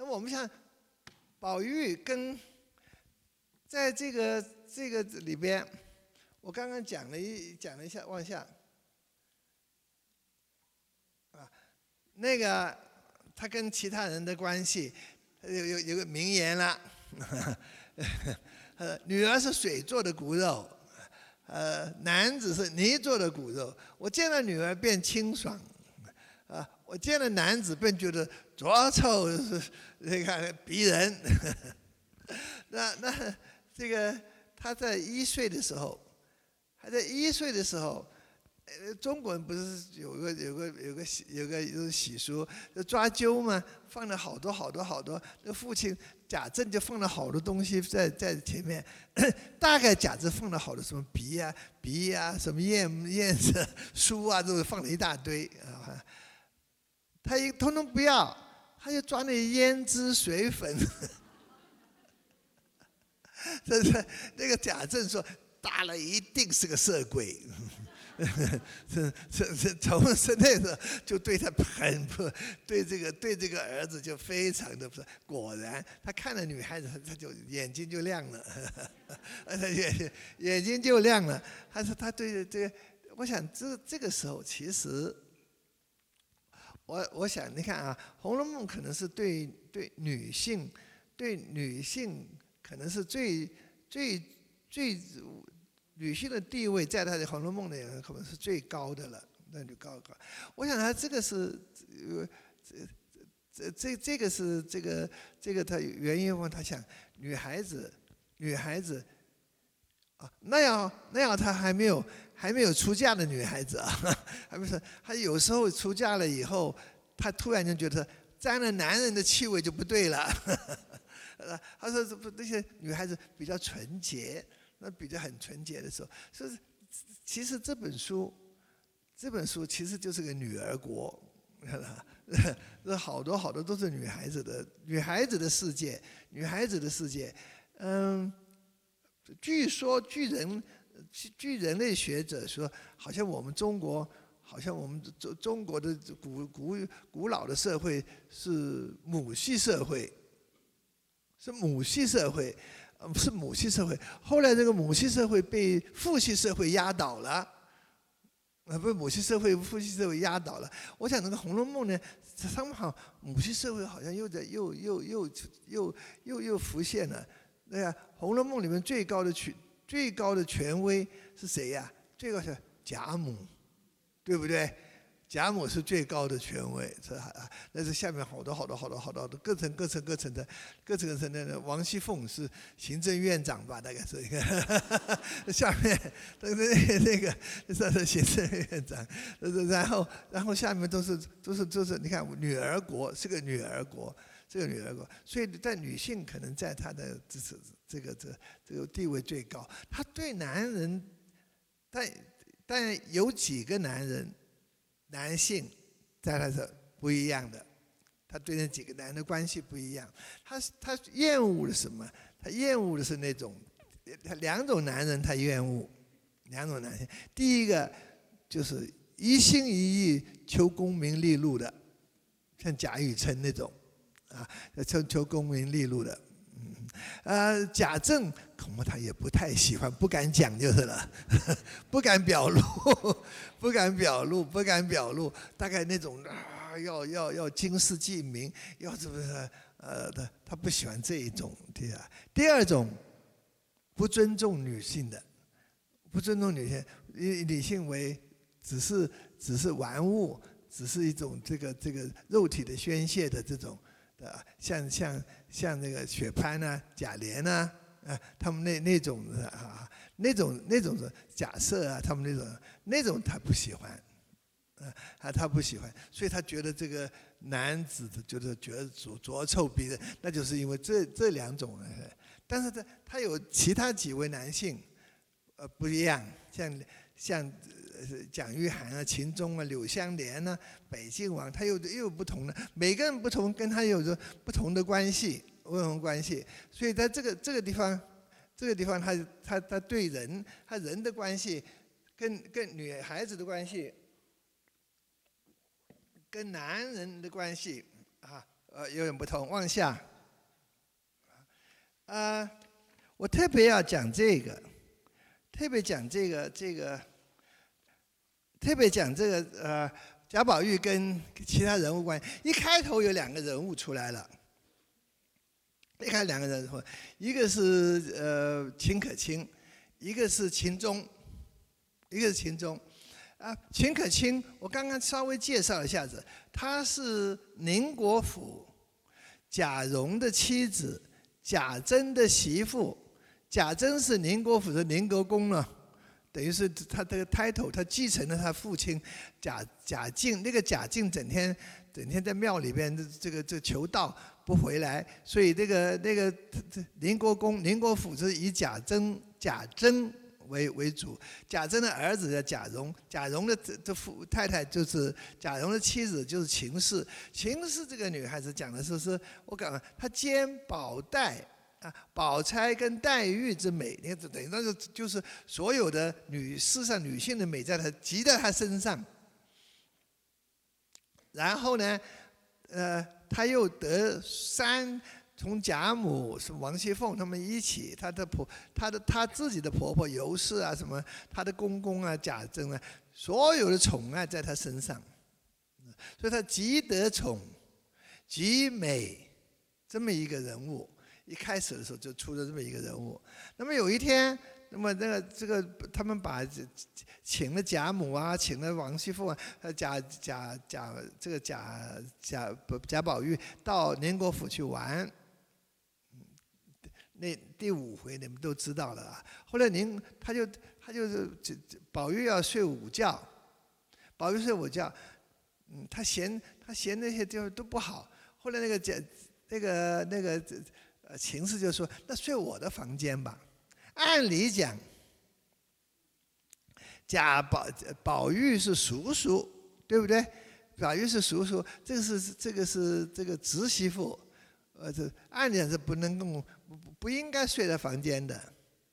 那我们想，宝玉跟在这个这个里边，我刚刚讲了一讲了一下，往下。啊，那个他跟其他人的关系，有有有个名言了，呃，女儿是水做的骨肉，呃，男子是泥做的骨肉。我见了女儿便清爽，我见了男子便觉得浊臭，是你看鼻人。那那这个他在一岁的时候，还在一岁的时候，呃，中国人不是有个有个有个有个有个习俗，就抓阄嘛，放了好多好多好多。那父亲贾政就放了好多东西在在前面，大概贾政放了好多什么笔呀笔呀，什么砚砚子书啊，都放了一大堆啊。他一通通不要，他就抓那胭脂水粉。这是那个贾政说，大了一定是个色鬼，是是是，从是那时候就对他很不，对这个对这个儿子就非常的不。果然，他看了女孩子，他就眼睛就亮了，他眼眼睛就亮了。他说他对这个，我想这这个时候其实，我我想你看啊，《红楼梦》可能是对对女性，对女性。可能是最最最女性的地位，在他的《红楼梦》里可能是最高的了，那就高高。我想他这个是呃这这这这个是这个这个他原因问他想女孩子女孩子啊，那样那样他还没有还没有出嫁的女孩子啊，还不是他有时候出嫁了以后，他突然间觉得沾了男人的气味就不对了。呃，他说这不那些女孩子比较纯洁，那比较很纯洁的时候，是其实这本书，这本书其实就是个女儿国，这好多好多都是女孩子的女孩子的世界，女孩子的世界。嗯，据说据人据人类学者说，好像我们中国，好像我们中中国的古古古老的社会是母系社会。是母系社会，是母系社会。后来这个母系社会被父系社会压倒了，啊，被母系社会、父系社会压倒了。我想那个《红楼梦》呢，他们好母系社会好像又在又又又又又又浮现了。对呀，《红楼梦》里面最高的权最高的权威是谁呀？最高是贾母，对不对？贾母是最高的权威，是啊，那是下面好多好多好多好多的各层各层各层的各层各层的。王熙凤是行政院长吧？大概是一个，下面那个那个是行政院长，然后然后下面都是都是都是，你看女儿国是个女儿国，这个女儿国，所以在女性可能在她的这是这个这这个地位最高。她对男人，但但有几个男人。男性在她是不一样的，她对那几个男的关系不一样。她她厌恶的什么？她厌恶的是那种，他两种男人她厌恶，两种男性。第一个就是一心一意求功名利禄的，像贾雨村那种，啊，求求功名利禄的。嗯呃，贾政恐怕他也不太喜欢，不敢讲就是了，不敢表露，不敢表露，不敢表露。大概那种啊，要要要经世记名，要怎么呃，他他不喜欢这一种，对啊？第二种，不尊重女性的，不尊重女性，以女性为只是只是玩物，只是一种这个这个肉体的宣泄的这种。的像像像那个雪攀呐、贾琏呐，啊，他们那那种的啊，那种那种的假设啊，他们那种那种他不喜欢，啊，他不喜欢，所以他觉得这个男子的觉得觉得浊浊臭逼人，那就是因为这这两种，但是他他有其他几位男性，呃，不一样，像像。蒋玉菡啊，秦钟啊，柳湘莲呐，北静王，他又又有不同的，每个人不同，跟他有着不同的关系，不同关系。所以在这个这个地方，这个地方，他他他对人，他人的关系，跟跟女孩子的关系，跟男人的关系啊，呃，有点不同。往下，啊，我特别要讲这个，特别讲这个，这个，特别讲这个，呃，贾宝玉跟其他人物关系。一开头有两个人物出来了，一开两个人物，一个是呃秦可卿，一个是秦钟，一个是秦钟。啊，秦可卿，我刚刚稍微介绍一下子，她是宁国府贾蓉的妻子，贾珍的媳妇。贾珍是宁国府的宁国公了，等于是他这个 title，他继承了他父亲贾贾敬。那个贾敬整天整天在庙里边这个这求道不回来，所以这个那个宁国公宁国府是以贾珍贾珍。为为主，贾珍的儿子叫贾蓉，贾蓉的这这父太太就是贾蓉的妻子，就是秦氏。秦氏这个女孩子讲的是是，我讲她兼宝黛啊，宝钗跟黛玉之美，你看等于那个就是所有的女世上女性的美，在她集在她身上。然后呢，呃，她又得三。从贾母是王熙凤他们一起，她的婆，她的她自己的婆婆尤氏啊，什么她的公公啊贾珍啊，所有的宠爱在她身上，所以她极得宠，极美，这么一个人物。一开始的时候就出了这么一个人物。那么有一天，那么那个这个他们把请了贾母啊，请了王熙凤啊，贾贾贾这个贾贾贾宝玉到宁国府去玩。那第五回你们都知道了啊。后来您他就他就是这宝玉要睡午觉，宝玉睡午觉，嗯，他嫌他嫌那些地方都不好。后来那个贾那个那个呃秦氏就说：“那睡我的房间吧。”按理讲，贾宝宝玉是叔叔，对不对？宝玉是叔叔，这个是这个是这个侄媳妇，呃，这按理讲是不能够。不不应该睡在房间的，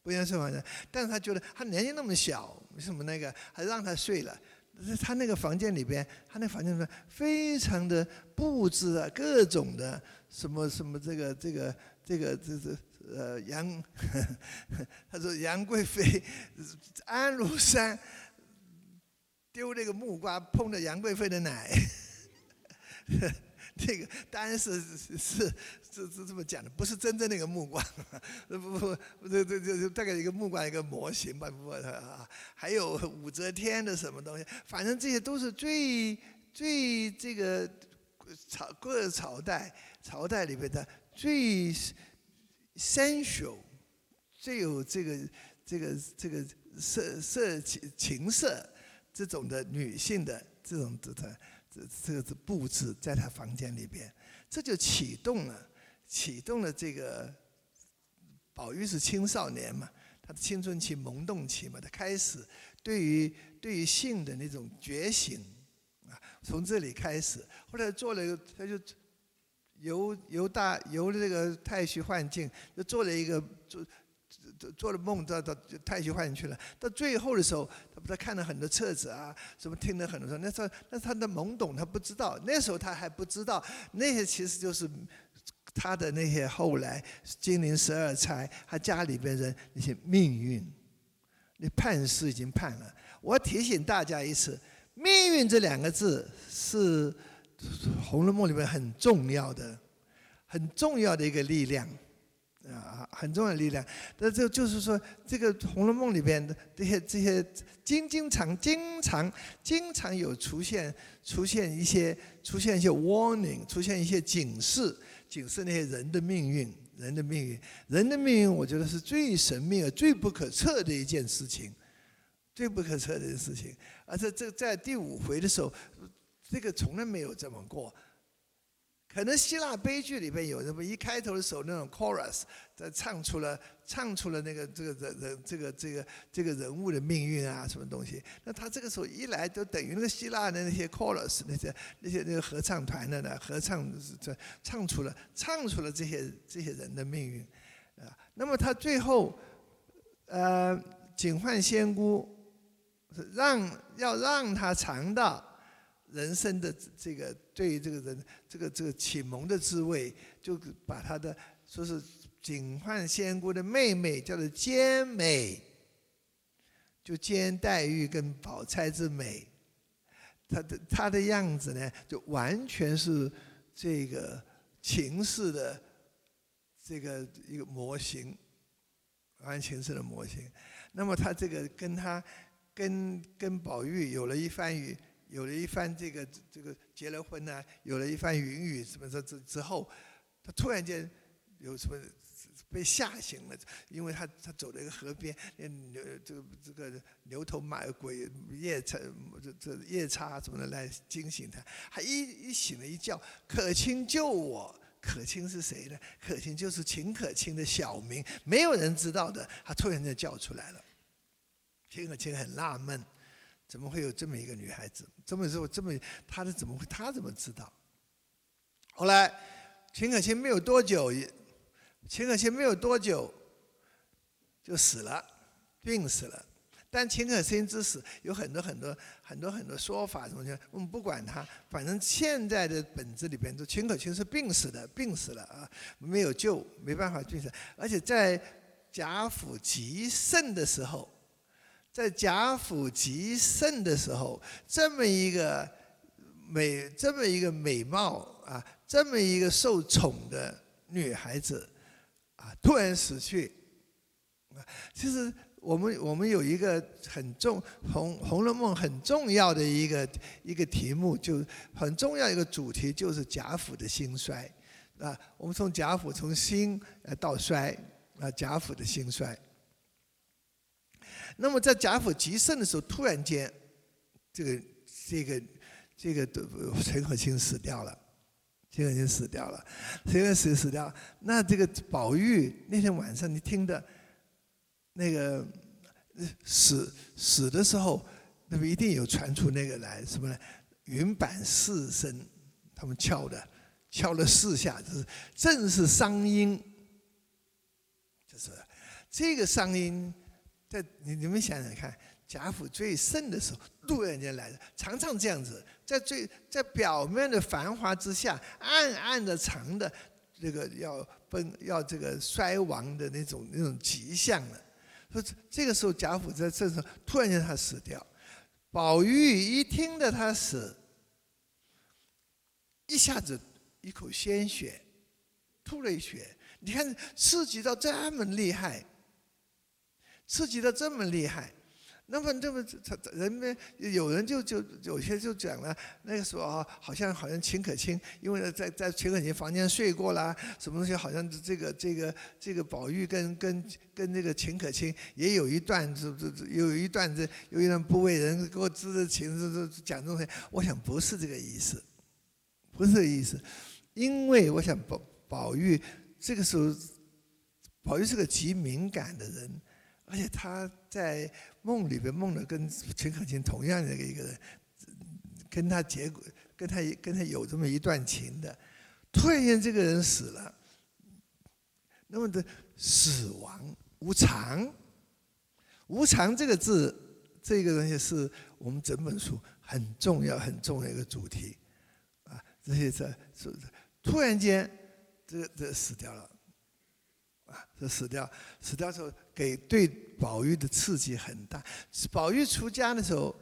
不应该睡房间。但是他觉得他年纪那么小，什么那个还让他睡了？他那个房间里边，他那房间里面非常的布置啊，各种的什么什么这个这个这个这这呃杨，他说杨贵妃安禄山丢那个木瓜碰着杨贵妃的奶。这个当然是是是是这么讲的，不是真正那个木瓜，不不不，这这这大概一个木瓜一个模型吧，不啊，还有武则天的什么东西，反正这些都是最最这个朝各朝代朝代里面的最 sensual，最有这个这个这个色色情情色这种的女性的这种的。这这个布置在他房间里边，这就启动了，启动了这个宝玉是青少年嘛，他的青春期萌动期嘛，他开始对于对于性的那种觉醒啊，从这里开始，后来做了一个，他就由由大由这个太虚幻境，就做了一个做。做做了梦，到到太虚幻境去了。到最后的时候，他不他看了很多册子啊，什么听了很多说，那时候那他的懵懂，他不知道。那时候他还不知道，那些其实就是他的那些后来金陵十二钗，他家里边人那些命运，那判事已经判了。我提醒大家一次，命运这两个字是《红楼梦》里面很重要的、很重要的一个力量。啊，很重要的力量。那这就是说，这个《红楼梦》里边的这些这些经经常经常经常有出现出现一些出现一些 warning，出现一些警示，警示那些人的命运，人的命运，人的命运，我觉得是最神秘、最不可测的一件事情，最不可测的事情。而且这在第五回的时候，这个从来没有这么过。可能希腊悲剧里边有什么？一开头的时候那种 chorus，在唱出了唱出了那个这个人人这个这个这个人物的命运啊，什么东西？那他这个时候一来，就等于那个希腊的那些 chorus，那些那些那个合唱团的呢，合唱这唱出了唱出了这些这些人的命运啊。那么他最后，呃，警幻仙姑让要让他尝到。人生的这个对于这个人这个这个启蒙的滋味，就把他的说是警幻仙姑的妹妹叫做兼美，就兼黛玉跟宝钗之美，她的她的样子呢，就完全是这个情势的这个一个模型，完全是的模型。那么他这个跟他。跟跟宝玉有了一番语，有了一番这个这个结了婚呢，有了一番云雨什么这之之后，他突然间有什么被吓醒了，因为他他走了一个河边，牛这个这个牛头马鬼夜叉这这夜叉什么的来惊醒他，他一一醒了一觉，可卿救我，可卿是谁呢？可卿就是秦可卿的小名，没有人知道的，他突然间叫出来了。秦可卿很纳闷，怎么会有这么一个女孩子？这么说这么，她的怎么会？她怎么知道？后来，秦可卿没有多久，秦可卿没有多久就死了，病死了。但秦可卿之死有很多很多很多很多说法，什么的，我们不管他，反正现在的本子里边说秦可卿是病死的，病死了啊，没有救，没办法病死。而且在贾府极盛的时候。在贾府极盛的时候，这么一个美，这么一个美貌啊，这么一个受宠的女孩子，啊，突然死去。其实我们我们有一个很重《红红楼梦》很重要的一个一个题目，就很重要一个主题，就是贾府的兴衰。啊，我们从贾府从兴呃到衰，啊，贾府的兴衰。那么在贾府极盛的时候，突然间，这个这个这个陈可辛死掉了，陈可辛死掉了，陈可辛死掉了。那这个宝玉那天晚上你听的，那个死死的时候，那么一定有传出那个来什么呢？云板四声，他们敲的，敲了四下，就是正是商音，就是这个商音。在你你们想想看，贾府最盛的时候，突然间来的，常常这样子，在最在表面的繁华之下，暗暗的藏的这个要崩要这个衰亡的那种那种迹象了。说这个时候贾府在这时候突然间他死掉，宝玉一听到他死，一下子一口鲜血吐了一血，你看刺激到这么厉害。刺激的这么厉害，那么这么他人们有人就就有些就讲了，那个时候啊，好像好像秦可卿，因为在在秦可卿房间睡过啦，什么东西好像这个这个这个宝玉跟跟跟那个秦可卿也有一段这这有一段这有一段不为人给我知的情，这这讲这种西，我想不是这个意思，不是这个意思，因为我想宝宝玉这个时候，宝玉是个极敏感的人。而且他在梦里边梦了跟秦可卿同样的一个人，跟他结果跟他跟他有这么一段情的，突然间这个人死了，那么的死亡无常，无常这个字，这个东西是我们整本书很重要很重要一个主题，啊，这些这是突然间这个这死掉了。这死掉，死掉之后给对宝玉的刺激很大。宝玉出家的时候，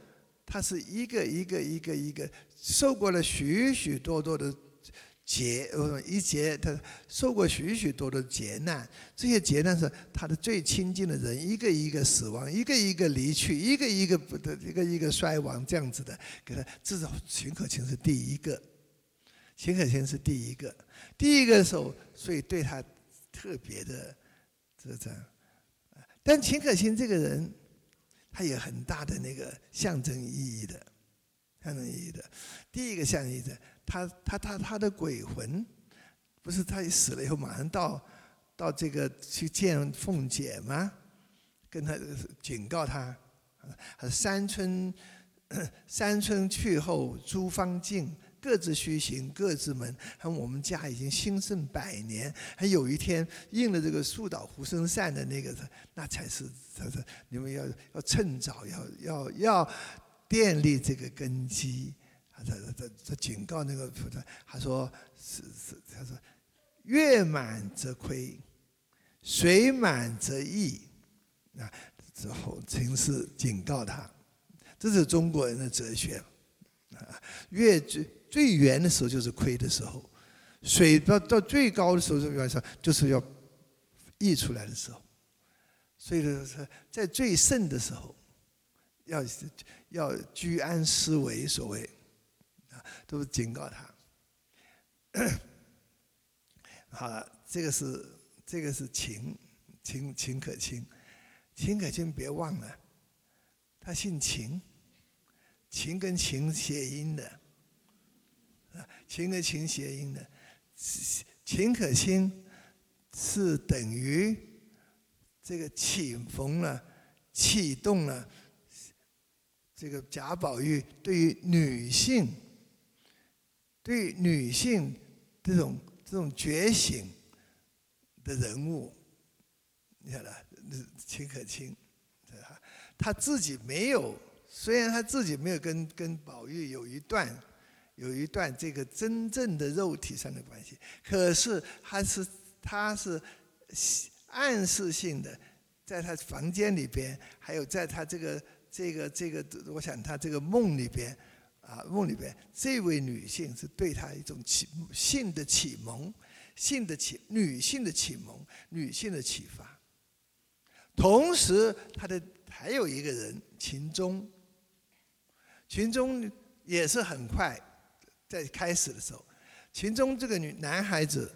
他是一个一个一个一个受过了许许多多的劫，呃，一劫他受过许许多多的劫难。这些劫难是他的最亲近的人一个一个死亡，一个一个离去，一个一个不的一个一个衰亡，这样子的给他。至少秦可卿是第一个，秦可卿是第一个，第一个时候，所以对他。特别的，这这样，但秦可卿这个人，他有很大的那个象征意义的，象征意义的。第一个象征意义的，他他他他的鬼魂，不是他死了以后马上到到这个去见凤姐吗？跟他警告他，三春 三春去后诸芳尽。各自虚行，各自门。还我们家已经兴盛百年，还有一天应了这个树倒猢狲散的那个，那才是他说你们要要趁早，要要要奠立这个根基。他他他他警告那个菩萨，他说是是，他说月满则亏，水满则溢。啊，之后秦氏警告他，这是中国人的哲学。啊，月最圆的时候就是亏的时候，水到到最高的时候是晚上就是要溢出来的时候。所以说是在最盛的时候，要要居安思危，所谓。啊，都是警告他。好了，这个是这个是秦秦秦可卿，秦可卿别忘了，他姓秦，秦跟秦谐音的，秦跟秦谐音的，秦可卿是等于。这个启逢了，启动了这个贾宝玉对于女性、对女性这种这种觉醒的人物，你晓得，秦可卿，他自己没有，虽然他自己没有跟跟宝玉有一段有一段这个真正的肉体上的关系，可是他是他是。暗示性的，在他房间里边，还有在他这个这个这个，我想他这个梦里边，啊梦里边，这位女性是对他一种启性的启蒙，性的启女性的启蒙，女性的启发。同时，他的还有一个人秦钟，秦钟也是很快在开始的时候，秦钟这个女男孩子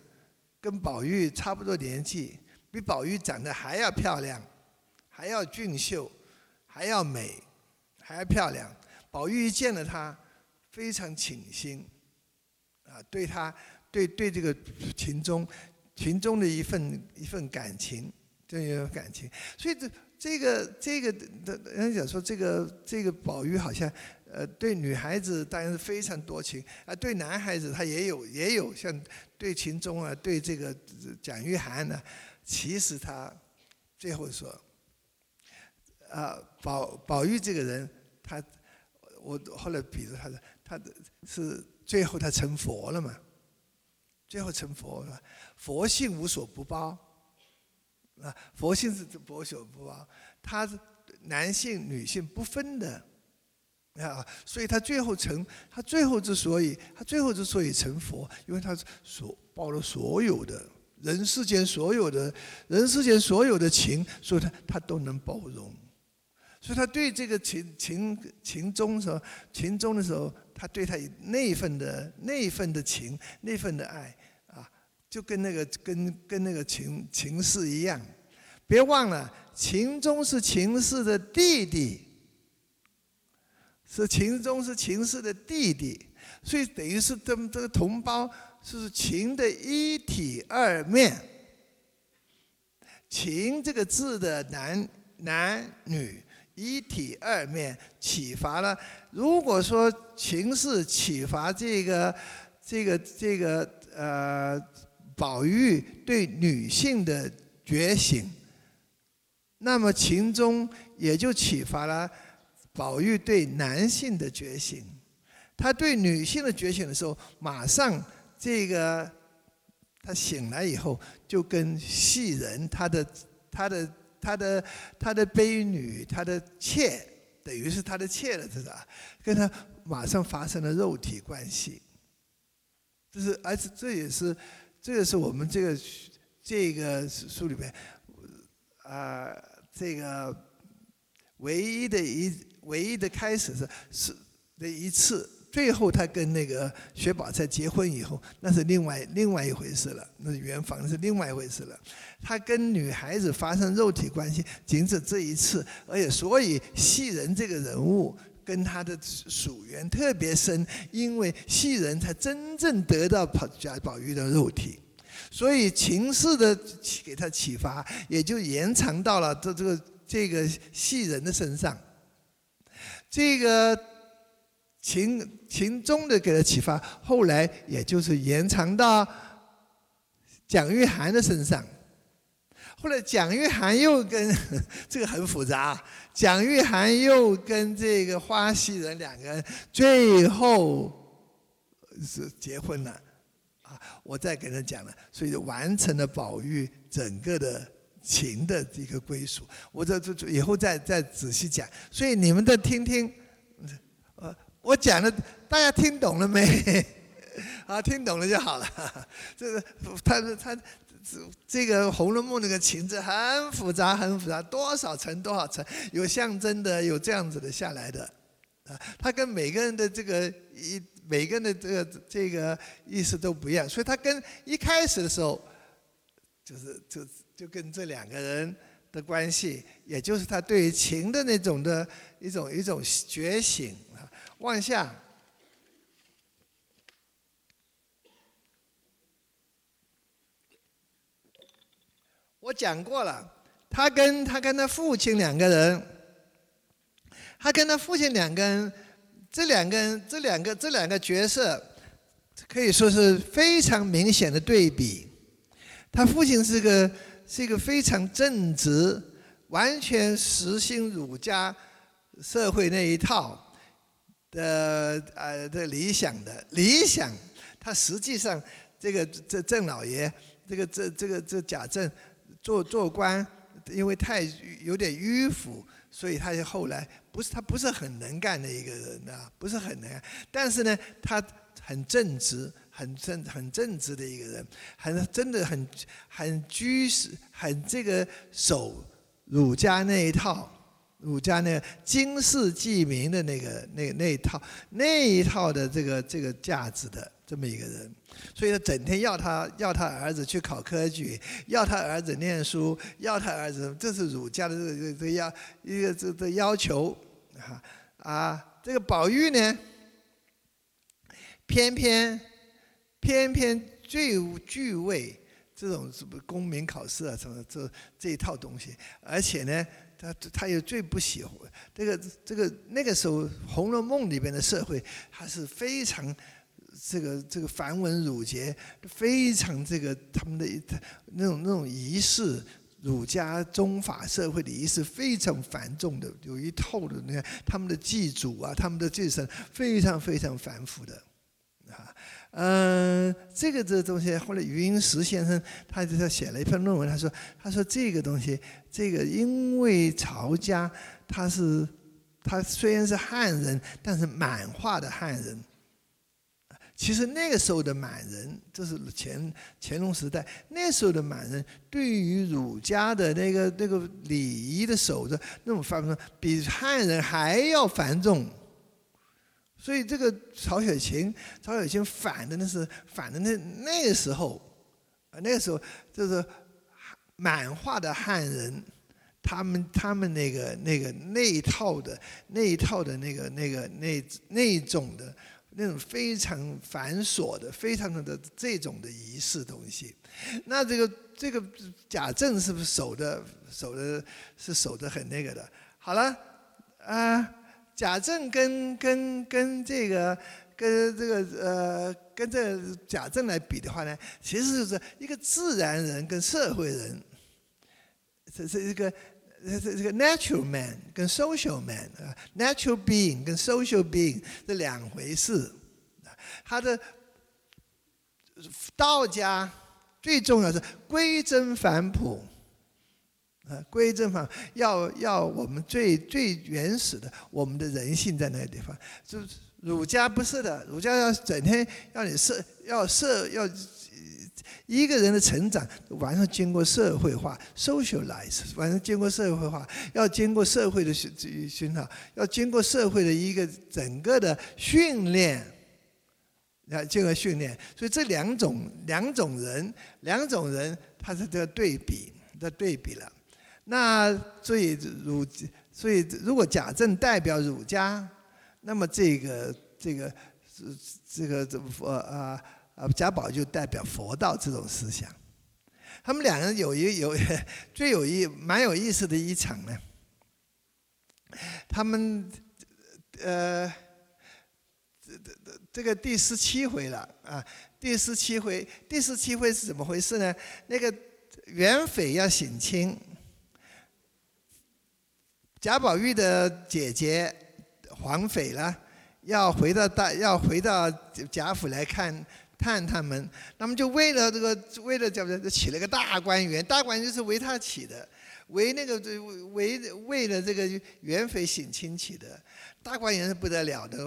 跟宝玉差不多年纪。比宝玉长得还要漂亮，还要俊秀，还要美，还要漂亮。宝玉一见了她，非常倾心，啊，对他，对对这个秦钟，秦钟的一份一份感情，这样感情。所以这这个这个，人家讲说这个这个宝玉好像，呃，对女孩子当然是非常多情，啊，对男孩子他也有也有像对秦钟啊，对这个蒋玉菡呢。其实他最后说，啊，宝宝玉这个人，他我后来比如他的，他的是最后他成佛了嘛？最后成佛了，佛性无所不包，啊，佛性是无所不包，他是男性女性不分的，啊，所以他最后成，他最后之所以他最后之所以成佛，因为他所包了所有的。人世间所有的，人世间所有的情，所以他他都能包容，所以他对这个情情情中时候，情中的时候，他对他那一份的那一份的情，那份的爱啊，就跟那个跟跟那个情情氏一样，别忘了，情中是情氏的弟弟，是秦钟是秦氏的弟弟，所以等于是这么这个同胞。是秦的一体二面，秦这个字的男男女一体二面启发了。如果说秦氏启发这个这个这个呃宝玉对女性的觉醒，那么秦钟也就启发了宝玉对男性的觉醒。他对女性的觉醒的时候，马上。这个他醒来以后，就跟戏人他的他的他的他的婢女他的妾，等于是他的妾了，知道吧？跟他马上发生了肉体关系。这是，而且这也是，这也是我们这个这个书里面啊，这个唯一的一唯一的开始是是的一次。最后，他跟那个薛宝钗结婚以后，那是另外另外一回事了，那是圆房是另外一回事了。他跟女孩子发生肉体关系，仅止这一次，而且所以戏人这个人物跟他的属缘特别深，因为戏人才真正得到贾宝玉的肉体，所以情势的给他启发，也就延长到了这这个这个戏人的身上，这个。秦秦钟的给他启发，后来也就是延长到蒋玉菡的身上。后来蒋玉菡又跟这个很复杂，蒋玉菡又跟这个花溪人两个人最后是结婚了，啊，我再跟他讲了，所以就完成了宝玉整个的情的一个归属。我这这以后再再仔细讲，所以你们再听听，呃，我讲的大家听懂了没？啊，听懂了就好了。这个他他。这这个《红楼梦》那个情字很复杂，很复杂，多少层多少层，有象征的，有这样子的下来的，啊，他跟每个人的这个一每个人的这个这个意思都不一样，所以他跟一开始的时候，就是就就跟这两个人的关系，也就是他对于情的那种的一种一种觉醒啊，妄想。我讲过了，他跟他跟他父亲两个人，他跟他父亲两个人，这两个人这两个这两个角色，可以说是非常明显的对比。他父亲是个是一个非常正直，完全实行儒家社会那一套的呃的理想的理想，他实际上这个这郑老爷，这个这这个这贾政。做做官，因为太有点迂腐，所以他就后来不是他不是很能干的一个人啊，不是很能干。但是呢，他很正直，很正很正直的一个人，很真的很很居士，很这个守儒家那一套，儒家那个经世济民的那个那那一套那一套的这个这个价值的这么一个人。所以他整天要他要他儿子去考科举，要他儿子念书，要他儿子，这是儒家的这个这个要一个这这要求，啊啊，这个宝玉呢，偏偏偏偏最具畏这种什么公民考试啊什么这这一套东西，而且呢，他他又最不喜欢这个这个那个时候《红楼梦》里边的社会，他是非常。这个这个繁文缛节非常这个他们的那种那种仪式，儒家宗法社会的仪式非常繁重的，有一套的那他们的祭祖啊，他们的祭神非常非常繁复的，嗯，这个这东西后来余英时先生他就他写了一篇论文，他说他说这个东西这个因为曹家他是他虽然是汉人，但是满化的汉人。其实那个时候的满人，这是乾乾隆时代，那时候的满人对于儒家的那个那个礼仪的守着，那种繁重，比汉人还要繁重。所以这个曹雪芹，曹雪芹反的那是反的那那个时候，那个时候就是满化的汉人，他们他们那个那个那一套的那一套的那个那个那那种的。那种非常繁琐的、非常的这种的仪式东西，那这个这个贾政是不是守的守的是守的很那个的？好了，啊，贾政跟跟跟这个跟这个呃跟这贾政来比的话呢，其实就是一个自然人跟社会人，这是一个。这这这个 natural man 跟 social man 啊，natural being 跟 social being 这两回事。他的道家最重要是归真反朴啊，归正方要要我们最最原始的我们的人性在那个地方。就儒家不是的，儒家要整天要你社要社要。一个人的成长，完全经过社会化 （socialize），完全经过社会化，要经过社会的熏熏陶，要经过社会的一个整个的训练，要经过训练。所以这两种两种人，两种人，他是这个对比的对比了。那所以儒，所以如果贾政代表儒家，那么这个这个是这个这呃啊。啊，贾宝就代表佛道这种思想，他们两人有一有 最有意蛮有意思的一场呢。他们呃，这这这个第十七回了啊，第十七回，第十七回是怎么回事呢？那个袁匪要省亲，贾宝玉的姐姐黄妃了，要回到大要回到贾府来看探他们，那么就为了这个为了叫起了个大观园，大观园就是为他起的，为那个为为了这个元妃省亲起的，大观园是不得了的，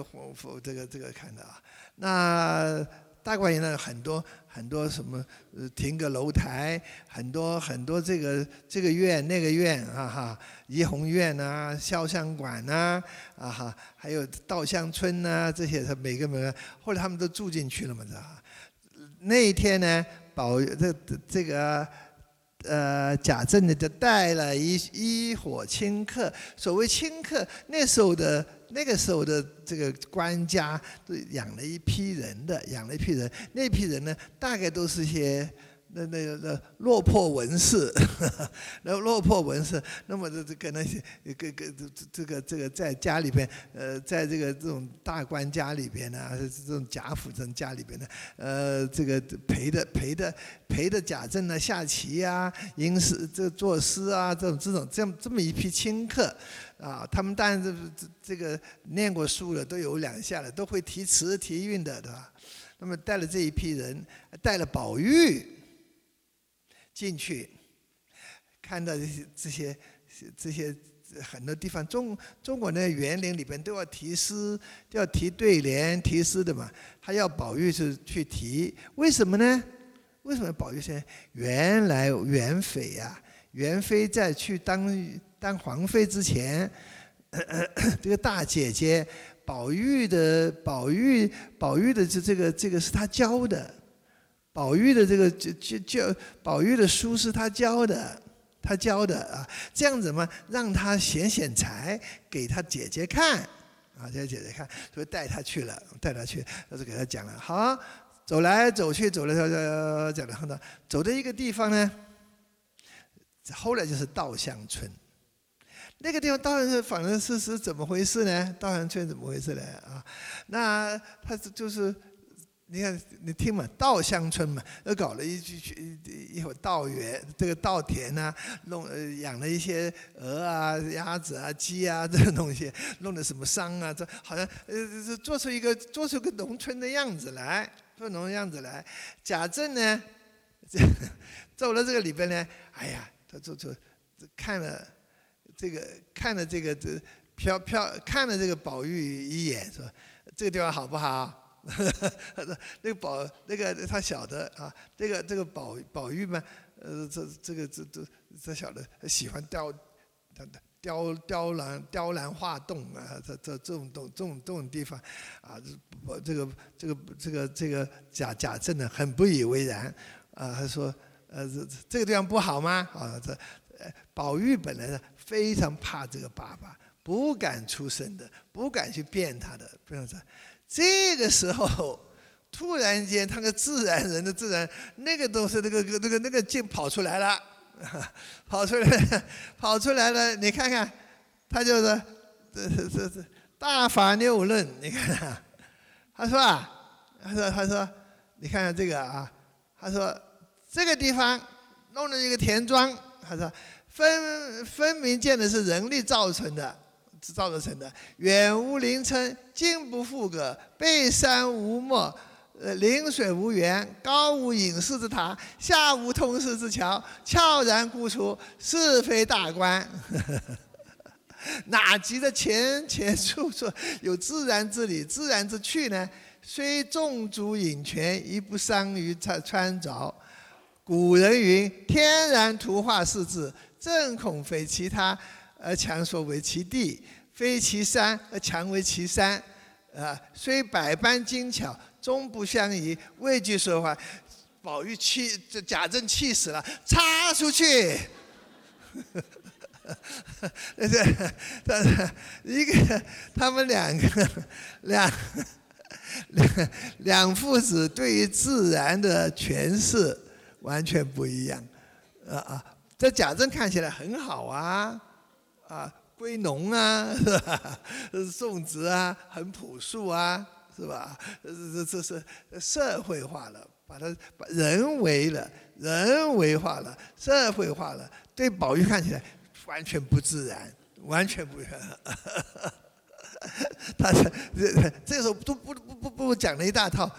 这个这个看的啊，那。大观园呢，很多很多什么，呃，亭阁楼台，很多很多这个这个院那个院啊哈，怡红院呐，潇湘馆呐，啊哈，还有稻香村呐，这些他每个每个，后来他们都住进去了嘛，知道吧？那一天呢，宝这这个。呃，贾政呢就带了一一伙亲客。所谓亲客，那时候的那个时候的这个官家都养了一批人的，养了一批人。那批人呢，大概都是些。那那个那落魄文士，那落魄文士，那么这这个那些，个个这这个这个在家里边，呃，在这个这种大官家里边呢，这种贾府这种家里边呢，呃，这个陪的陪的陪的贾政呢下棋啊，吟诗这作诗啊，这种这种这这么一批亲客，啊，他们当然这这这个念过书的都有两下了，都会题词题韵的，对吧？那么带了这一批人，带了宝玉。进去，看到这些这些这些很多地方，中中国的园林里边都要题诗，都要题对联、题诗的嘛。他要宝玉是去题，为什么呢？为什么宝玉先？原来元妃呀，元妃在去当当皇妃之前，这个大姐姐宝玉的宝玉宝玉的这这个这个是他教的。宝玉的这个教教教，宝玉的书是他教的，他教的啊，这样子嘛，让他显显才，给他姐姐看，啊，给他姐姐看，所以带他去了，带他去，他就给他讲了，好，走来走去，走来走走讲了很多，走到一个地方呢，后来就是稻香村，那个地方稻香村反正是是怎么回事呢？稻香村怎么回事呢？啊，那他就是。你看，你听嘛，稻香村嘛，又搞了一句一一会稻园，这个稻田呐，弄养了一些鹅啊、鸭子啊、鸡啊这种东西，弄的什么桑啊，这好像呃做出一个做出个农村的样子来，做农村样子来。贾政呢，走了这个里边呢，哎呀，他做出看了这个看了这个这飘飘看了这个宝玉一眼，说这个地方好不好？“那个宝，那个他晓得啊，这个这个宝宝玉嘛，呃，这这个这这这晓得喜欢雕，雕雕栏雕栏画栋啊，这这这种东这种这种地方，啊，这这个这个这个这个贾贾政呢，很不以为然啊，他说，呃，这这个地方不好吗？啊，这宝玉本来呢非常怕这个爸爸，不敢出声的，不敢去变他的，不要说。”这个时候，突然间，他个自然人的自然，那个东西，那个那个那个劲跑出来了，跑出来，跑出来了。你看看，他就是这这这大法六论。你看，他说啊，他说他说，你看看这个啊，他说这个地方弄了一个田庄，他说分分明见的是人力造成的。造而成的，远无邻村，近不复阁，背山无陌，呃，临水无源，高无隐士之塔，下无通世之桥，悄然孤出，是非大观。哪及得前前处处有自然之理、自然之趣呢？虽众足隐泉，亦不伤于穿穿着。古人云：“天然图画是字，正恐非其他。”而强说为其地，非其山而强为其山，啊，虽百般精巧，终不相宜。畏惧说话，宝玉气，这贾政气死了，插出去。这 这一个，他们两个两两两父子对于自然的诠释完全不一样，啊啊，这贾政看起来很好啊。啊，归农啊，是吧？种植啊，很朴素啊，是吧？这这这是社会化了，把它把人为了，人为化了，社会化了，对宝玉看起来完全不自然，完全不。他这这这时候不不不不不讲了一大套，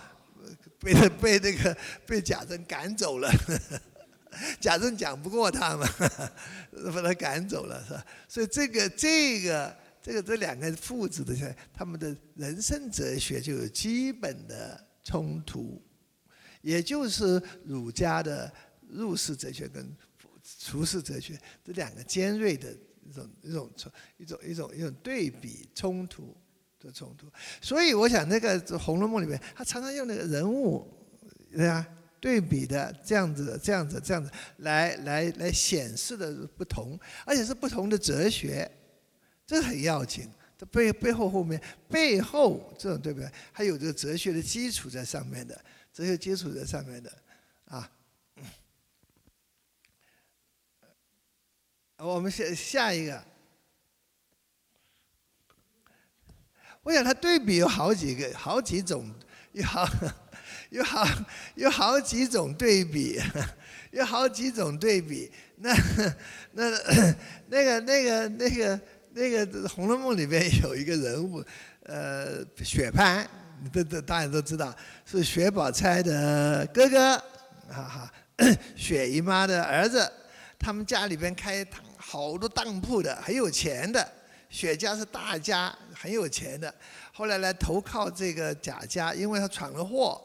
被被那个被贾政赶走了。贾政讲不过他嘛，把他赶走了是吧？所以这个这个这个这两个父子的他们的人生哲学就有基本的冲突，也就是儒家的入世哲学跟出世哲学这两个尖锐的一种一种冲一种一种一种对比冲突的冲突。所以我想那个《红楼梦》里面，他常常用那个人物，对啊。对比的这样子、这样子、这样子来来来显示的不同，而且是不同的哲学，这很要紧。这背背后后面背后这种对不对？还有这个哲学的基础在上面的，哲学基础在上面的啊。我们下下一个，我想它对比有好几个、好几种，有好。有好 有好几种对比，有好几种对比。那那那个那个那个那个《红楼梦》里边有一个人物，呃，雪潘，这这大家都知道，是薛宝钗的哥哥，哈哈，雪姨妈的儿子。他们家里边开好多当铺的，很有钱的。雪家是大家，很有钱的。后来来投靠这个贾家，因为他闯了祸。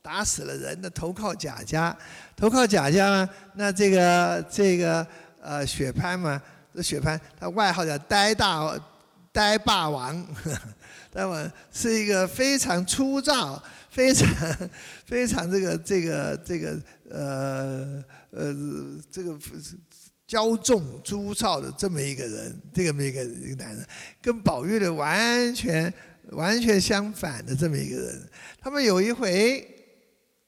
打死了人的投靠贾家，投靠贾家呢？那这个这个呃雪潘嘛，这雪潘他外号叫呆大呆霸王，那么是一个非常粗糙、非常非常这个这个这个呃呃这个骄纵粗糙的这么一个人，这么一个一个男人，跟宝玉的完全完全相反的这么一个人。他们有一回。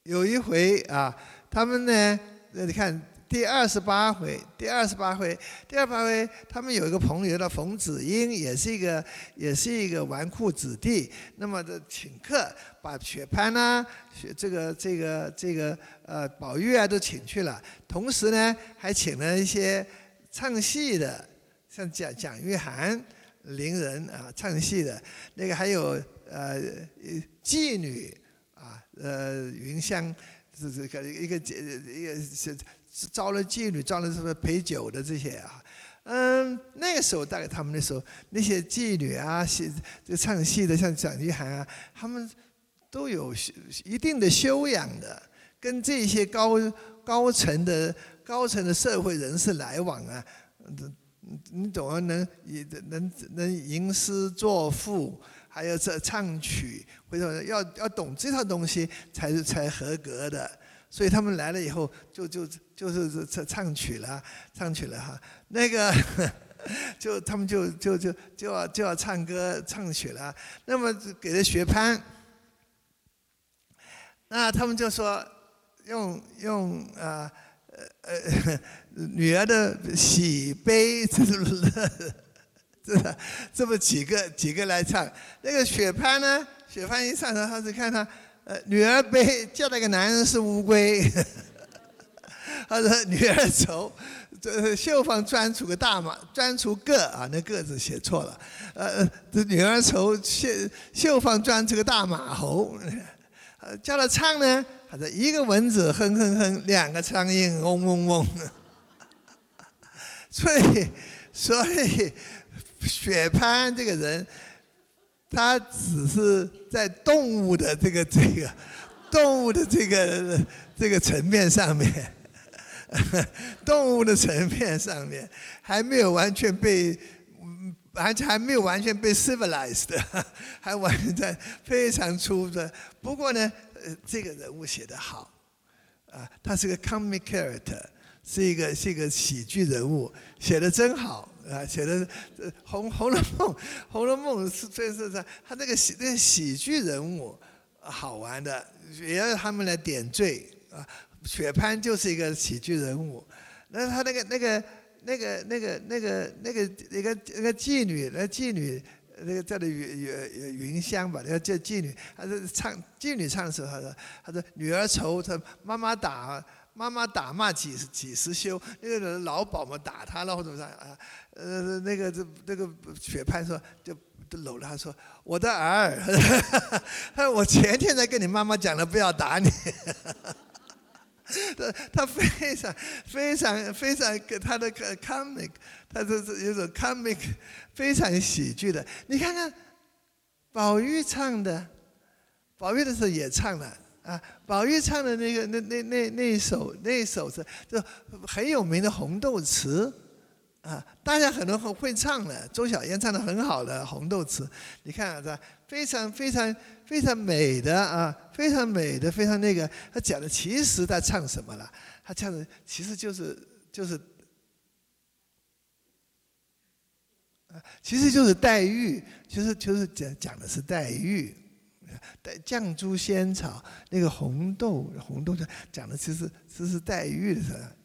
有一回啊，他们呢，你看第二十八回，第二十八回，第二十八回，他们有一个朋友叫冯子英，也是一个，也是一个纨绔子弟。那么的请客，把雪潘呐，雪这个这个这个呃宝玉啊都请去了。同时呢，还请了一些唱戏的，像蒋蒋玉菡、伶人啊唱戏的，那个还有呃妓女。呃，云香是这个一个一个是招了妓女，招了什么陪酒的这些啊？嗯，那个时候大概他们那时候那些妓女啊，戏这个唱戏的，像蒋玉菡啊，他们都有一定的修养的，跟这些高高层的高层的社会人士来往啊，你你总要？能也能能吟诗作赋。还有这唱曲，回头要要懂这套东西才是才合格的。所以他们来了以后，就就就是唱唱曲了，唱曲了哈。那个 就他们就就就就要就要唱歌唱曲了。那么给了学潘，那他们就说用用啊呃呃 女儿的喜悲。是 这么几个几个来唱，那个雪潘呢？雪潘一上场，他是看他，呃，女儿悲，叫那个男人是乌龟。他说女儿愁，这绣房钻出个大马，钻出个啊，那个字写错了。呃，这女儿愁，绣绣房钻出个大马猴。呃，叫他唱呢，他说一个蚊子哼哼哼，两个苍蝇嗡嗡嗡。所以，所以。雪潘这个人，他只是在动物的这个这个动物的这个这个层面上面，动物的层面上面还没有完全被，而且还没有完全被 civilized，还完全在非常粗的。不过呢，呃，这个人物写得好，啊，他是个 comic character，是一个是一个喜剧人物，写的真好。啊，写的《红红楼梦》，《红楼梦》是真是在他那个喜那个喜剧人物，好玩的，也要他们来点缀啊。雪攀就是一个喜剧人物，那他那个那个那个那个那个那个那个那个妓女，那妓女那个叫的云云云香吧，那个叫妓女，她是唱妓女唱的时候，她说她说女儿愁，她妈妈打妈妈打骂几十几十休，那个人老鸨嘛打他了或者啥啊，呃，那个这那个雪潘说就搂着他说我的儿，他说我前天才跟你妈妈讲了不要打你，他他非常非常非常跟他的 comic，他这是有种 comic 非常喜剧的，你看看宝玉唱的，宝玉的时候也唱了。啊，宝玉唱的那个那那那那首那首是就很有名的《红豆词》，啊，大家很多人会唱的。周小燕唱的很好的《红豆词》，你看啊，是吧？非常非常非常美的啊，非常美的，非常那个。他讲的其实他唱什么了？他唱的其实就是就是，其实就是黛玉，其实就是讲讲的是黛玉。绛珠仙草，那个红豆，红豆的讲的其实这是黛玉的。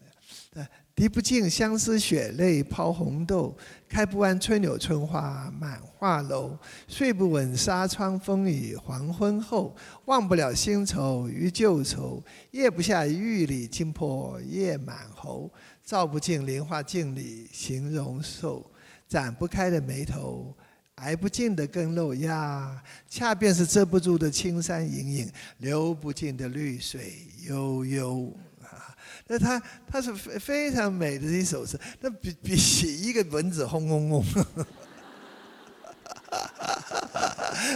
呃，滴不尽相思血泪抛红豆，开不完春柳春花满画楼。睡不稳纱窗风雨黄昏后，忘不了新愁与旧愁。夜不下玉里惊破夜满喉，照不尽菱花镜里形容瘦。展不开的眉头。挨不尽的更漏呀，恰便是遮不住的青山隐隐，流不尽的绿水悠悠啊。那它它是非非常美的一首诗，那比比写一个文字轰轰轰。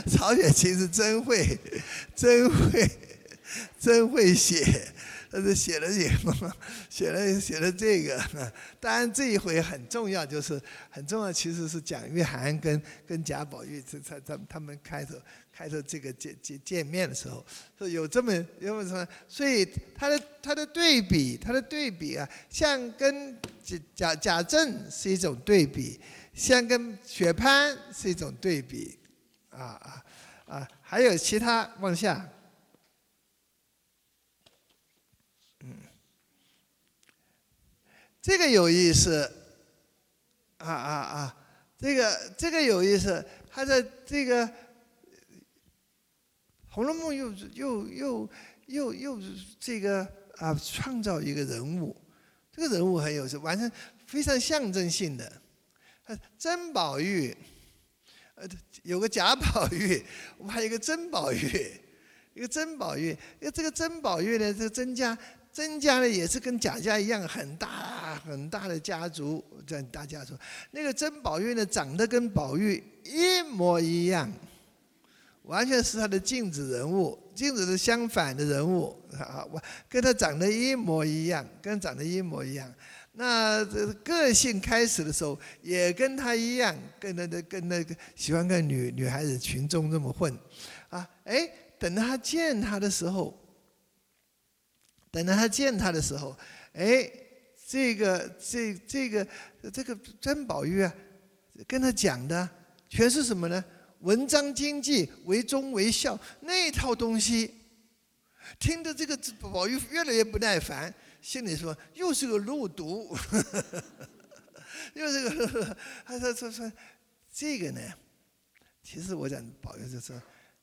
曹雪芹是真会，真会，真会写。他是写了也？写了写了这个。当然这一回很重要，就是很重要，其实是蒋玉菡跟跟贾宝玉这他他他们开头开头这个见见见面的时候，说有这么有什么？所以他的他的对比，他的对比啊，像跟贾贾贾政是一种对比，像跟雪潘是一种对比，啊啊啊！还有其他往下。这个有意思，啊啊啊！这个这个有意思，他在这个《红楼梦》又又又又又这个啊，创造一个人物，这个人物很有意思完全非常象征性的。甄宝玉，呃，有个贾宝玉，我们还有一个甄宝玉，一个甄宝玉，因为这个甄宝玉呢，这个甄家。曾家呢也是跟贾家一样很大很大的家族，这样大家族，那个甄宝玉呢长得跟宝玉一模一样，完全是他的镜子人物，镜子是相反的人物啊，我跟他长得一模一样，跟长得一模一样。那这个性开始的时候也跟他一样，跟那个跟那个喜欢跟女女孩子群众这么混，啊，哎，等他见他的时候。等到他见他的时候，哎，这个这这个这个甄宝玉啊，跟他讲的全是什么呢？文章经济为忠为孝那套东西，听得这个宝玉越来越不耐烦，心里说又是个路毒，又是个，他说说说这个呢，其实我讲宝玉就说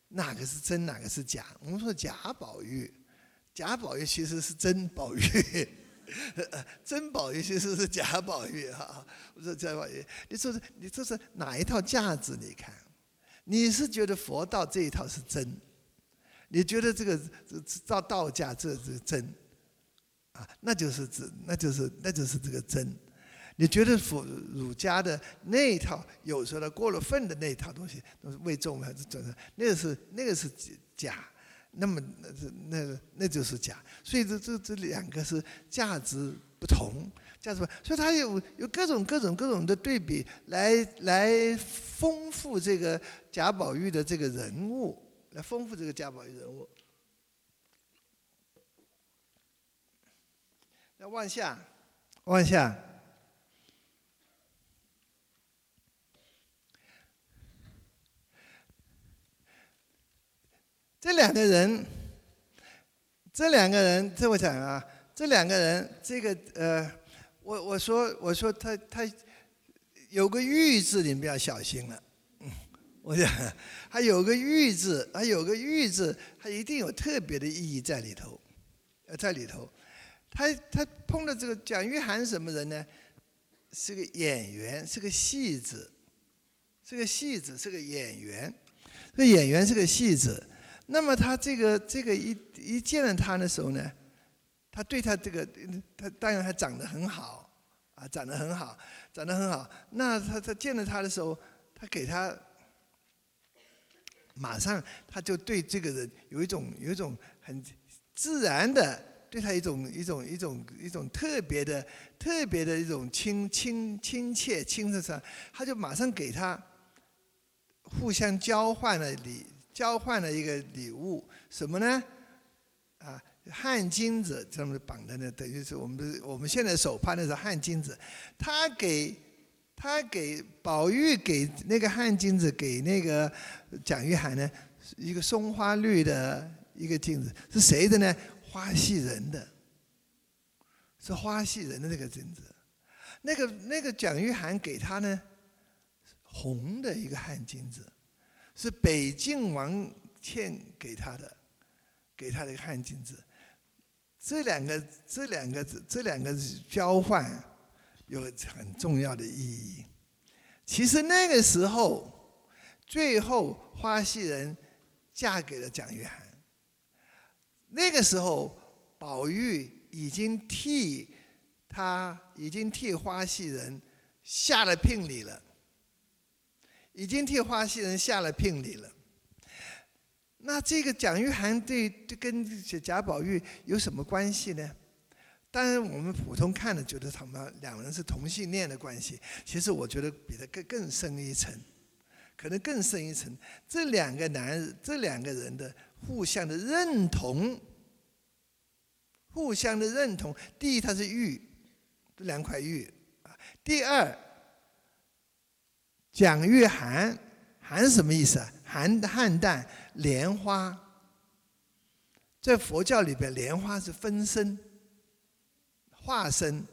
哪个是真哪个是假？我们说贾宝玉。贾宝玉其实是真宝玉，真宝玉其实是贾宝玉哈。我说贾宝玉，你说是你这是哪一套价值？你看，你是觉得佛道这一套是真，你觉得这个照道家这是真，啊，那就是指那就是那就是这个真。你觉得佛儒家的那一套有时候过了分的那一套东西都是为重还是怎么？那个是那个是假。那么那那那就是假，所以这这这两个是价值不同，价值不同，所以它有有各种各种各种的对比来来丰富这个贾宝玉的这个人物，来丰富这个贾宝玉人物。那往下，往下。这两个人，这两个人，这我讲啊，这两个人，这个呃，我我说我说他他有个玉字，你们要小心了。我讲，还有个玉字，还有个玉字，他一定有特别的意义在里头，呃，在里头。他他碰到这个蒋玉菡什么人呢？是个演员，是个戏子，是个戏子，是个演员。这演员是个戏子。那么他这个这个一一见了他的时候呢，他对他这个他当然还长得很好啊，长得很好，长得很好。那他他见了他的时候，他给他马上他就对这个人有一种有一种很自然的。对他一种一种一种一种特别的特别的一种亲亲亲切亲热上，他就马上给他互相交换了礼，交换了一个礼物，什么呢？啊，汗巾子这么绑的呢，等于是我们的我们现在手帕那是汗巾子，他给他给宝玉给那个汗巾子给那个蒋玉菡呢，一个松花绿的一个镜子，是谁的呢？花戏人的，是花戏人的那个镜子，那个那个蒋玉菡给他呢，红的一个汗巾子，是北静王欠给他的，给他的一个汗金子。这两个这两个字这两个交换有很重要的意义。其实那个时候，最后花戏人嫁给了蒋玉菡。那个时候，宝玉已经替他已经替花戏人下了聘礼了，已经替花溪人下了聘礼了。那这个蒋玉菡对跟贾宝玉有什么关系呢？当然，我们普通看的觉得他们两人是同性恋的关系，其实我觉得比他更更深一层，可能更深一层。这两个男人，这两个人的。互相的认同，互相的认同。第一，他是玉，这两块玉啊。第二，蒋玉菡，菡什么意思啊？菡菡萏莲花，在佛教里边，莲花是分身、化身，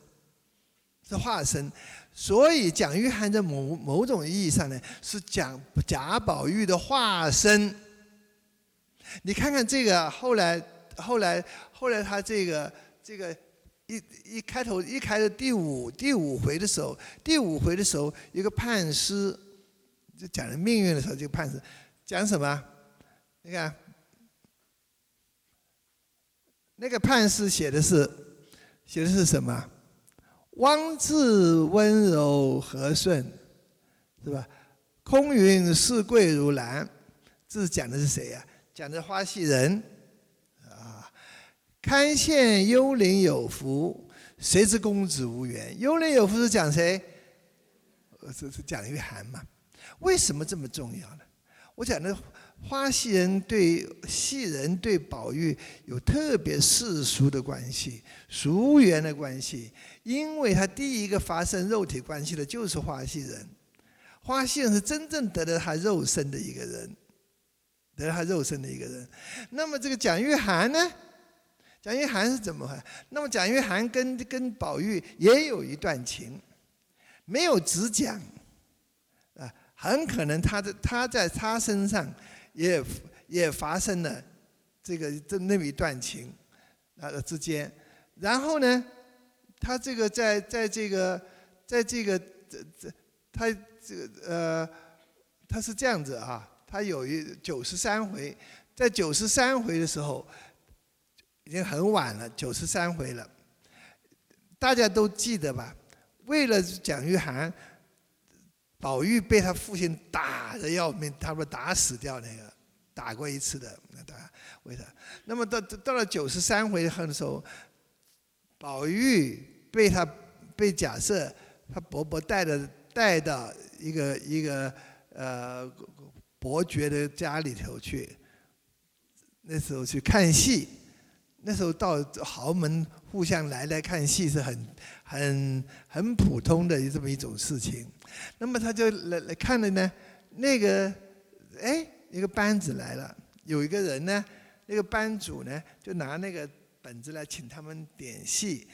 是化身。所以，蒋玉菡在某某种意义上呢，是蒋贾宝玉的化身。你看看这个，后来，后来，后来，他这个，这个一一开头一开始第五第五回的时候，第五回的时候，一个判诗，就讲了命运的时候，这个判诗讲什么？你看，那个判诗写的是，写的是什么？汪自温柔和顺，是吧？空云似桂如兰，这讲的是谁呀？讲的花戏人，堪羡幽灵有福，谁知公子无缘？幽灵有福是讲谁？这是讲玉菡嘛？为什么这么重要呢？我讲的花戏人对戏人对宝玉有特别世俗的关系、俗缘的关系，因为他第一个发生肉体关系的就是花戏人，花戏人是真正得到他肉身的一个人。得了他肉身的一个人，那么这个蒋玉菡呢？蒋玉菡是怎么回事？那么蒋玉菡跟跟宝玉也有一段情，没有直讲，啊，很可能他的他在他身上也也发生了这个这那么一段情，啊之间，然后呢，他这个在在这个在这个这这他这个呃他是这样子啊。他有一九十三回，在九十三回的时候，已经很晚了，九十三回了，大家都记得吧？为了蒋玉菡，宝玉被他父亲打的要命，他不打死掉那个，打过一次的，那打为他。那么到到了九十三回的时候，宝玉被他被假设他伯伯带的带到一个一个呃。伯爵的家里头去，那时候去看戏，那时候到豪门互相来来看戏是很很很普通的这么一种事情。那么他就来来看了呢，那个哎一个班子来了，有一个人呢，那个班主呢就拿那个本子来请他们点戏。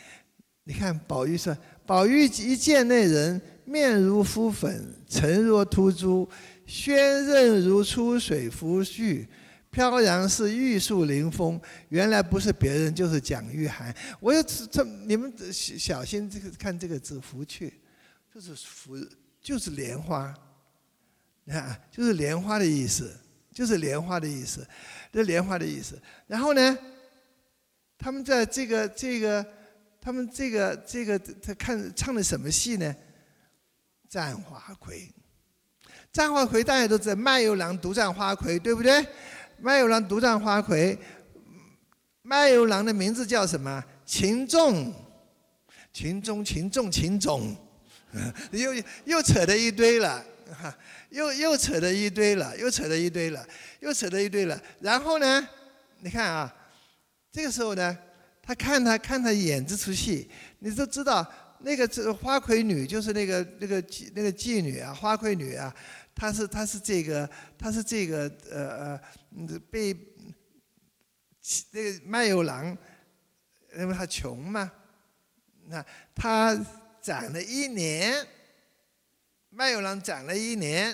你看宝玉说，宝玉一见那人，面如敷粉，唇若涂朱。轩刃如出水芙蕖，飘然是玉树临风，原来不是别人，就是蒋玉菡。我要这你们小心这个看这个字“拂去”，就是拂，就是莲花，你看，就是莲花的意思，就是莲花的意思，这莲花的意思。然后呢，他们在这个这个，他们这个这个他看唱的什么戏呢？战花魁，战花魁大家都知道，卖油郎独占花魁，对不对？卖油郎独占花魁，卖油郎的名字叫什么？秦仲，秦仲，秦仲，秦总，又又扯的一堆了，又又扯的一堆了，又扯的一堆了，又扯的一堆了。然后呢，你看啊，这个时候呢，他看他看他演这出戏，你都知道，那个这花魁女就是那个那个妓那个妓女啊，花魁女啊。他是他是这个他是这个呃呃被那个卖油郎，因为他穷嘛，那他攒了一年，卖油郎攒了一年，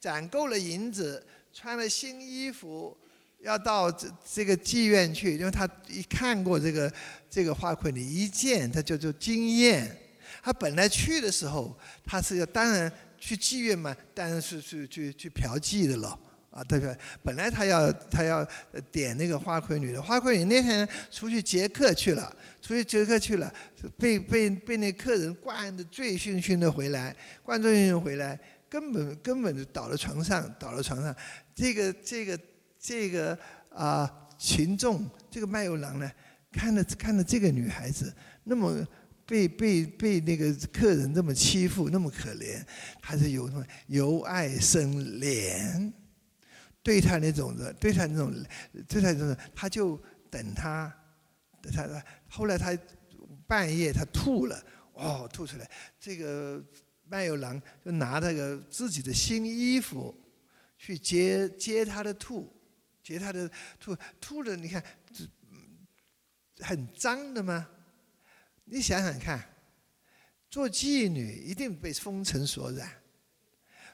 攒够了银子，穿了新衣服，要到这这个妓院去，因为他一看过这个这个花魁，你一见他就就惊艳。他本来去的时候，他是要当然。去妓院嘛，当然是去去去嫖妓的了啊！对不对？本来他要他要点那个花魁女的，花魁女那天出去接客去了，出去接客去了，被被被那客人灌得醉醺醺的回来，灌醉醺醺回来，根本根本就倒在床上，倒在床上。这个这个这个啊群众，这个卖油郎呢，看着看着这个女孩子那么。被被被那个客人这么欺负，那么可怜，还是有什么由爱生怜，对他那种的，对他那种，对他那种，他就等他，他他后来他半夜他吐了，哦，吐出来，这个卖油郎就拿那个自己的新衣服去接接他的吐，接他的吐，吐的你看，很脏的吗？你想想看，做妓女一定被风尘所染，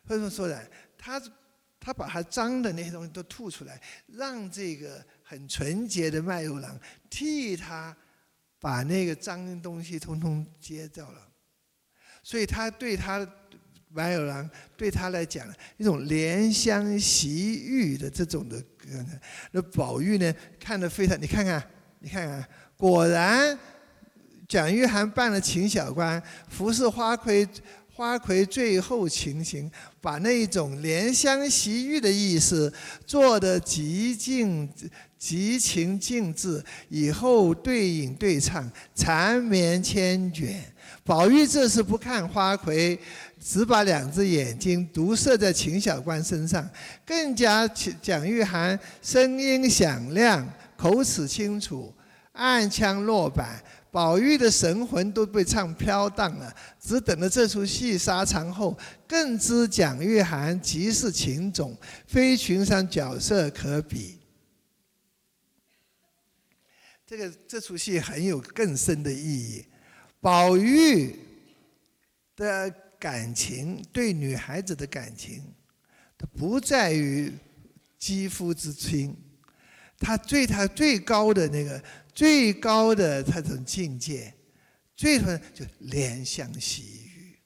为什么所染？他他把他脏的那些东西都吐出来，让这个很纯洁的卖油郎替他把那个脏东西通通接掉了。所以他对他卖油郎对他来讲一种怜香惜玉的这种的，那宝玉呢看得非常，你看看，你看看，果然。蒋玉菡扮了秦小官，服侍花魁，花魁最后情形，把那一种怜香惜玉的意思做得极尽、极情尽致。以后对饮对唱，缠绵千卷。宝玉这次不看花魁，只把两只眼睛独射在秦小官身上，更加蒋玉菡声音响亮，口齿清楚，暗腔落板。宝玉的神魂都被唱飘荡了，只等着这出戏沙场后，更知蒋玉菡即是情种，非群山角色可比。这个这出戏很有更深的意义。宝玉的感情对女孩子的感情，它不在于肌肤之亲，他对他最高的那个。最高的这种境界，最什就怜香惜玉。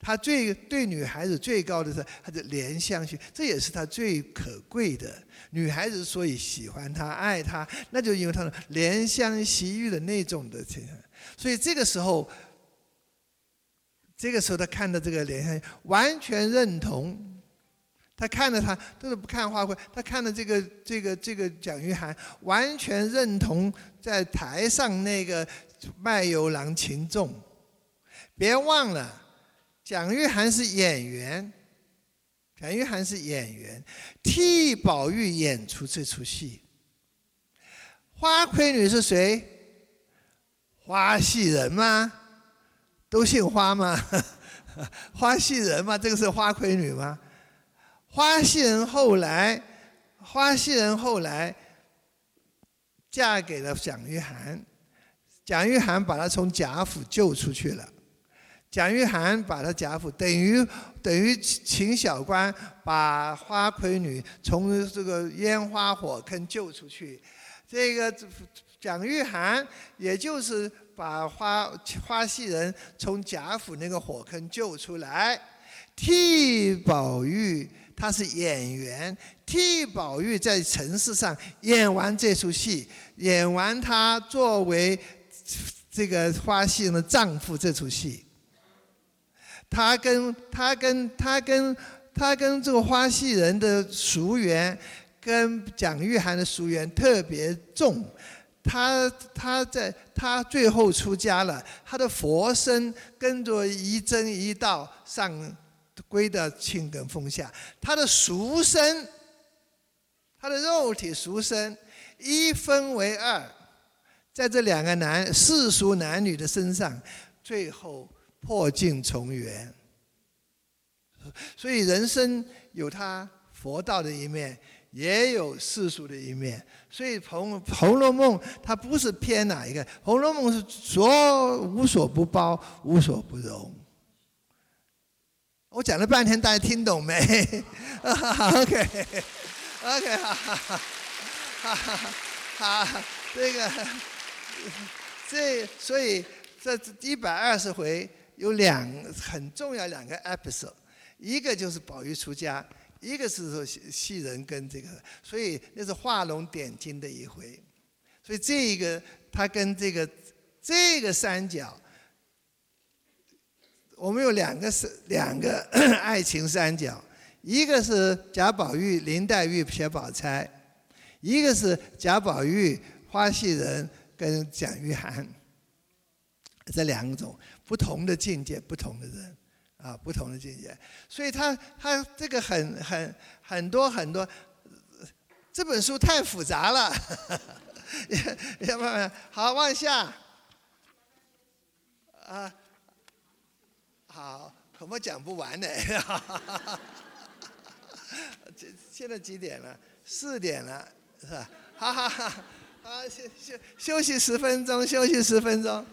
他最对女孩子最高的是他的怜香惜，这也是他最可贵的。女孩子所以喜欢他、爱他，那就因为他的怜香惜玉的那种的情。所以这个时候，这个时候他看到这个怜香，完全认同。他看着他都是不看花魁，他看着这个这个这个蒋玉菡，完全认同在台上那个卖油郎秦仲。别忘了，蒋玉菡是演员，蒋玉菡是演员，替宝玉演出这出戏。花魁女是谁？花戏人吗？都姓花吗？花戏人吗？这个是花魁女吗？花袭人后来，花袭人后来嫁给了蒋玉菡，蒋玉菡把她从贾府救出去了。蒋玉菡把他贾府，等于等于秦小官把花魁女从这个烟花火坑救出去，这个蒋玉菡也就是把花花戏人从贾府那个火坑救出来，替宝玉他是演员，替宝玉在城市上演完这出戏，演完他作为这个花戏人的丈夫这出戏。他跟他跟他跟他跟这个花戏人的熟缘，跟蒋玉菡的熟缘特别重。他他在他最后出家了，他的佛身跟着一真一道上归到青埂峰下，他的俗身，他的肉体俗身一分为二，在这两个男世俗男女的身上，最后。破镜重圆，所以人生有他佛道的一面，也有世俗的一面。所以《红红楼梦》它不是偏哪一个，《红楼梦》是所无所不包，无所不容。我讲了半天，大家听懂没？OK，OK，好，好，好，这个，这所以这一百二十回。有两很重要两个 episode，一个就是宝玉出家，一个是说戏人跟这个，所以那是画龙点睛的一回。所以这一个他跟这个这个三角，我们有两个是两个 爱情三角，一个是贾宝玉、林黛玉、薛宝钗，一个是贾宝玉、花戏人跟蒋玉菡，这两种。不同的境界，不同的人，啊，不同的境界，所以他他这个很很很多很多，这本书太复杂了，要不然好往下，啊，好，恐怕讲不完呢，这现在几点了？四点了，是吧？好好好，好休休休息十分钟，休息十分钟。